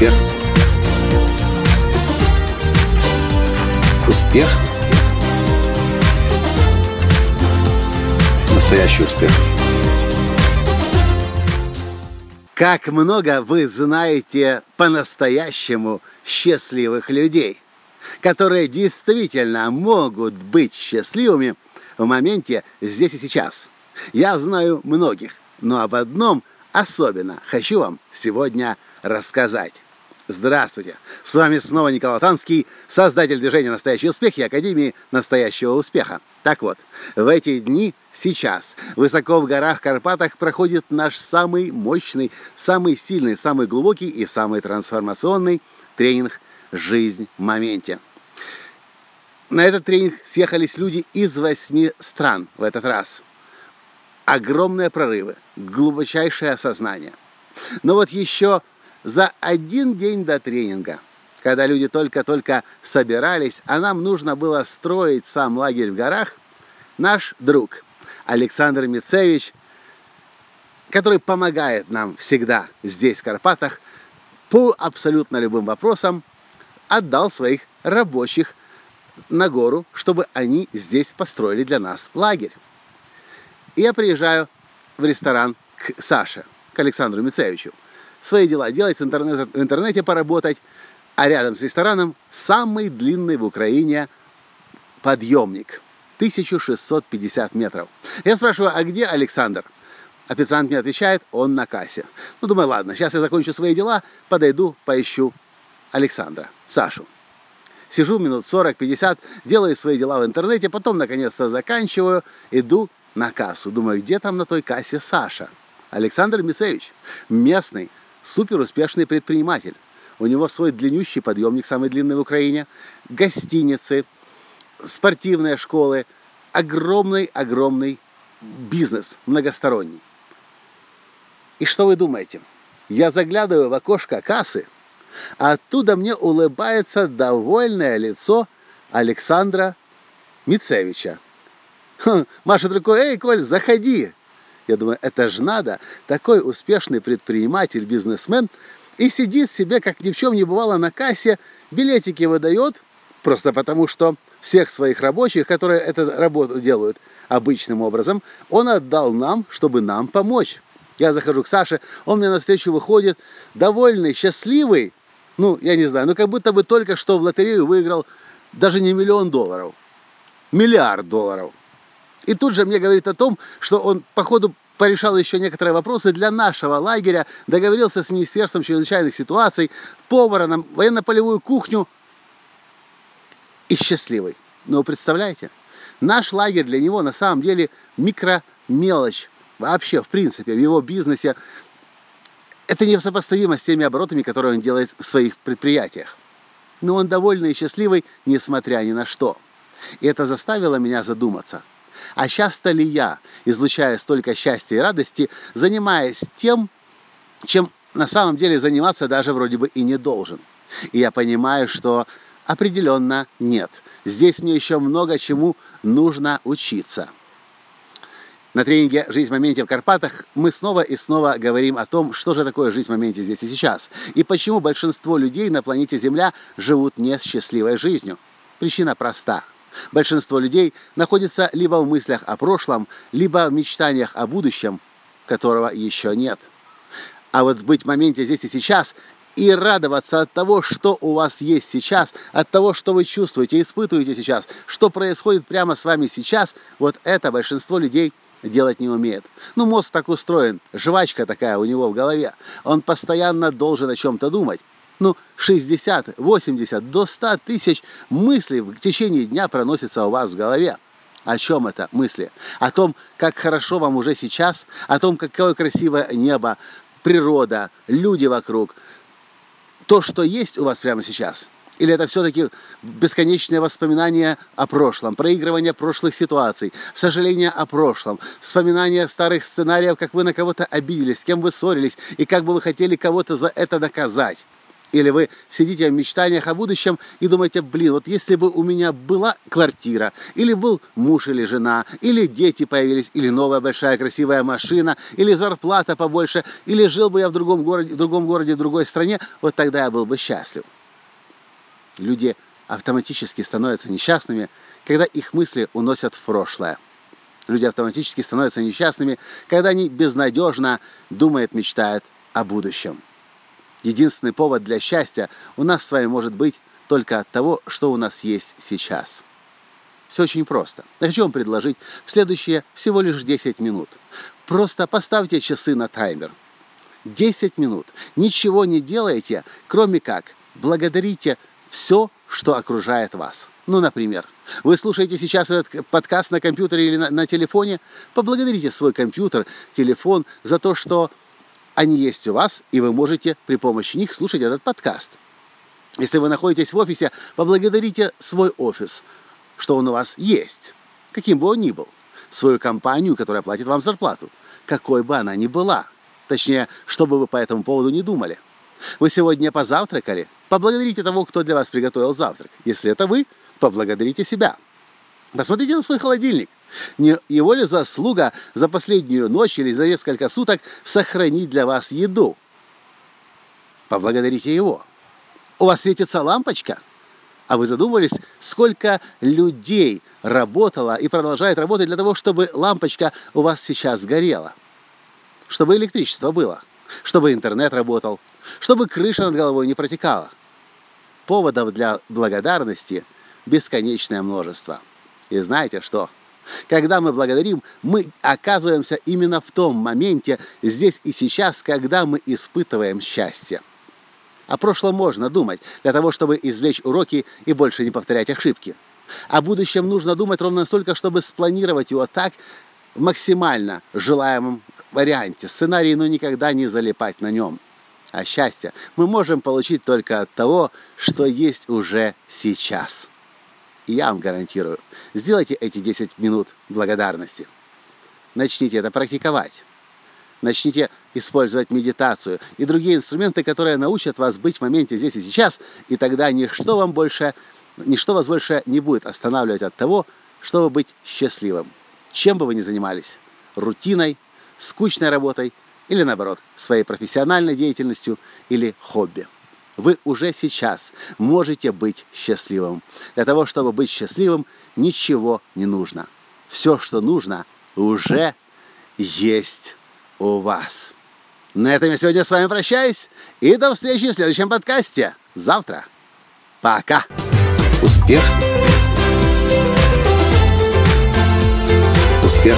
Успех. Успех. Настоящий успех. Как много вы знаете по-настоящему счастливых людей, которые действительно могут быть счастливыми в моменте здесь и сейчас. Я знаю многих, но об одном особенно хочу вам сегодня рассказать. Здравствуйте! С вами снова Николай Танский, создатель движения «Настоящий успех» и Академии «Настоящего успеха». Так вот, в эти дни, сейчас, высоко в горах Карпатах проходит наш самый мощный, самый сильный, самый глубокий и самый трансформационный тренинг «Жизнь в моменте». На этот тренинг съехались люди из восьми стран в этот раз. Огромные прорывы, глубочайшее осознание. Но вот еще за один день до тренинга, когда люди только-только собирались, а нам нужно было строить сам лагерь в горах, наш друг Александр Мицевич, который помогает нам всегда здесь, в Карпатах, по абсолютно любым вопросам, отдал своих рабочих на гору, чтобы они здесь построили для нас лагерь. И я приезжаю в ресторан к Саше, к Александру Мицевичу свои дела делать, с интернет, в интернете поработать, а рядом с рестораном самый длинный в Украине подъемник. 1650 метров. Я спрашиваю, а где Александр? Официант мне отвечает, он на кассе. Ну, думаю, ладно, сейчас я закончу свои дела, подойду, поищу Александра, Сашу. Сижу минут 40-50, делаю свои дела в интернете, потом, наконец-то, заканчиваю, иду на кассу. Думаю, где там на той кассе Саша? Александр Мицевич, местный, супер успешный предприниматель. У него свой длиннющий подъемник, самый длинный в Украине, гостиницы, спортивные школы, огромный-огромный бизнес, многосторонний. И что вы думаете? Я заглядываю в окошко кассы, а оттуда мне улыбается довольное лицо Александра Мицевича. Машет рукой, эй, Коль, заходи. Я думаю, это же надо. Такой успешный предприниматель, бизнесмен, и сидит себе, как ни в чем не бывало, на кассе, билетики выдает, просто потому что всех своих рабочих, которые эту работу делают обычным образом, он отдал нам, чтобы нам помочь. Я захожу к Саше, он мне навстречу выходит, довольный, счастливый, ну, я не знаю, ну, как будто бы только что в лотерею выиграл даже не миллион долларов, миллиард долларов. И тут же мне говорит о том, что он, походу, порешал еще некоторые вопросы для нашего лагеря, договорился с Министерством чрезвычайных ситуаций, повара на военно-полевую кухню и счастливый. Но вы представляете, наш лагерь для него на самом деле микромелочь. Вообще, в принципе, в его бизнесе это несопоставимо с теми оборотами, которые он делает в своих предприятиях. Но он довольный и счастливый, несмотря ни на что. И это заставило меня задуматься – а часто ли я, излучая столько счастья и радости, занимаясь тем, чем на самом деле заниматься даже вроде бы и не должен? И я понимаю, что определенно нет. Здесь мне еще много чему нужно учиться. На тренинге «Жизнь в моменте в Карпатах» мы снова и снова говорим о том, что же такое жизнь в моменте здесь и сейчас, и почему большинство людей на планете Земля живут не с счастливой жизнью. Причина проста – Большинство людей находится либо в мыслях о прошлом, либо в мечтаниях о будущем, которого еще нет. А вот быть в моменте здесь и сейчас и радоваться от того, что у вас есть сейчас, от того, что вы чувствуете, испытываете сейчас, что происходит прямо с вами сейчас, вот это большинство людей делать не умеет. Ну, мозг так устроен, жвачка такая у него в голове. Он постоянно должен о чем-то думать ну, 60, 80, до 100 тысяч мыслей в течение дня проносится у вас в голове. О чем это мысли? О том, как хорошо вам уже сейчас, о том, какое красивое небо, природа, люди вокруг. То, что есть у вас прямо сейчас. Или это все-таки бесконечное воспоминание о прошлом, проигрывание прошлых ситуаций, сожаление о прошлом, вспоминание старых сценариев, как вы на кого-то обиделись, с кем вы ссорились, и как бы вы хотели кого-то за это наказать. Или вы сидите в мечтаниях о будущем и думаете, блин, вот если бы у меня была квартира, или был муж или жена, или дети появились, или новая большая красивая машина, или зарплата побольше, или жил бы я в другом городе, в другом городе, в другой стране, вот тогда я был бы счастлив. Люди автоматически становятся несчастными, когда их мысли уносят в прошлое. Люди автоматически становятся несчастными, когда они безнадежно думают, мечтают о будущем. Единственный повод для счастья у нас с вами может быть только от того, что у нас есть сейчас. Все очень просто. Я хочу вам предложить в следующие всего лишь 10 минут. Просто поставьте часы на таймер. 10 минут. Ничего не делайте, кроме как благодарите все, что окружает вас. Ну, например, вы слушаете сейчас этот подкаст на компьютере или на, на телефоне, поблагодарите свой компьютер, телефон за то, что они есть у вас, и вы можете при помощи них слушать этот подкаст. Если вы находитесь в офисе, поблагодарите свой офис, что он у вас есть, каким бы он ни был, свою компанию, которая платит вам зарплату, какой бы она ни была. Точнее, что бы вы по этому поводу не думали. Вы сегодня позавтракали? Поблагодарите того, кто для вас приготовил завтрак. Если это вы, поблагодарите себя. Посмотрите на свой холодильник. Не его ли заслуга за последнюю ночь или за несколько суток сохранить для вас еду? Поблагодарите его. У вас светится лампочка? А вы задумывались, сколько людей работало и продолжает работать для того, чтобы лампочка у вас сейчас горела? Чтобы электричество было, чтобы интернет работал, чтобы крыша над головой не протекала. Поводов для благодарности бесконечное множество. И знаете что? Когда мы благодарим, мы оказываемся именно в том моменте, здесь и сейчас, когда мы испытываем счастье. О прошлом можно думать, для того, чтобы извлечь уроки и больше не повторять ошибки. О будущем нужно думать ровно настолько, чтобы спланировать его так, в максимально желаемом варианте. Сценарий, но никогда не залипать на нем. А счастье мы можем получить только от того, что есть уже сейчас. Я вам гарантирую, сделайте эти 10 минут благодарности. Начните это практиковать. Начните использовать медитацию и другие инструменты, которые научат вас быть в моменте здесь и сейчас, и тогда ничто вам больше, ничто вас больше не будет останавливать от того, чтобы быть счастливым. Чем бы вы ни занимались, рутиной, скучной работой или наоборот, своей профессиональной деятельностью или хобби вы уже сейчас можете быть счастливым. Для того, чтобы быть счастливым, ничего не нужно. Все, что нужно, уже есть у вас. На этом я сегодня с вами прощаюсь. И до встречи в следующем подкасте. Завтра. Пока. Успех. Успех.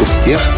Успех.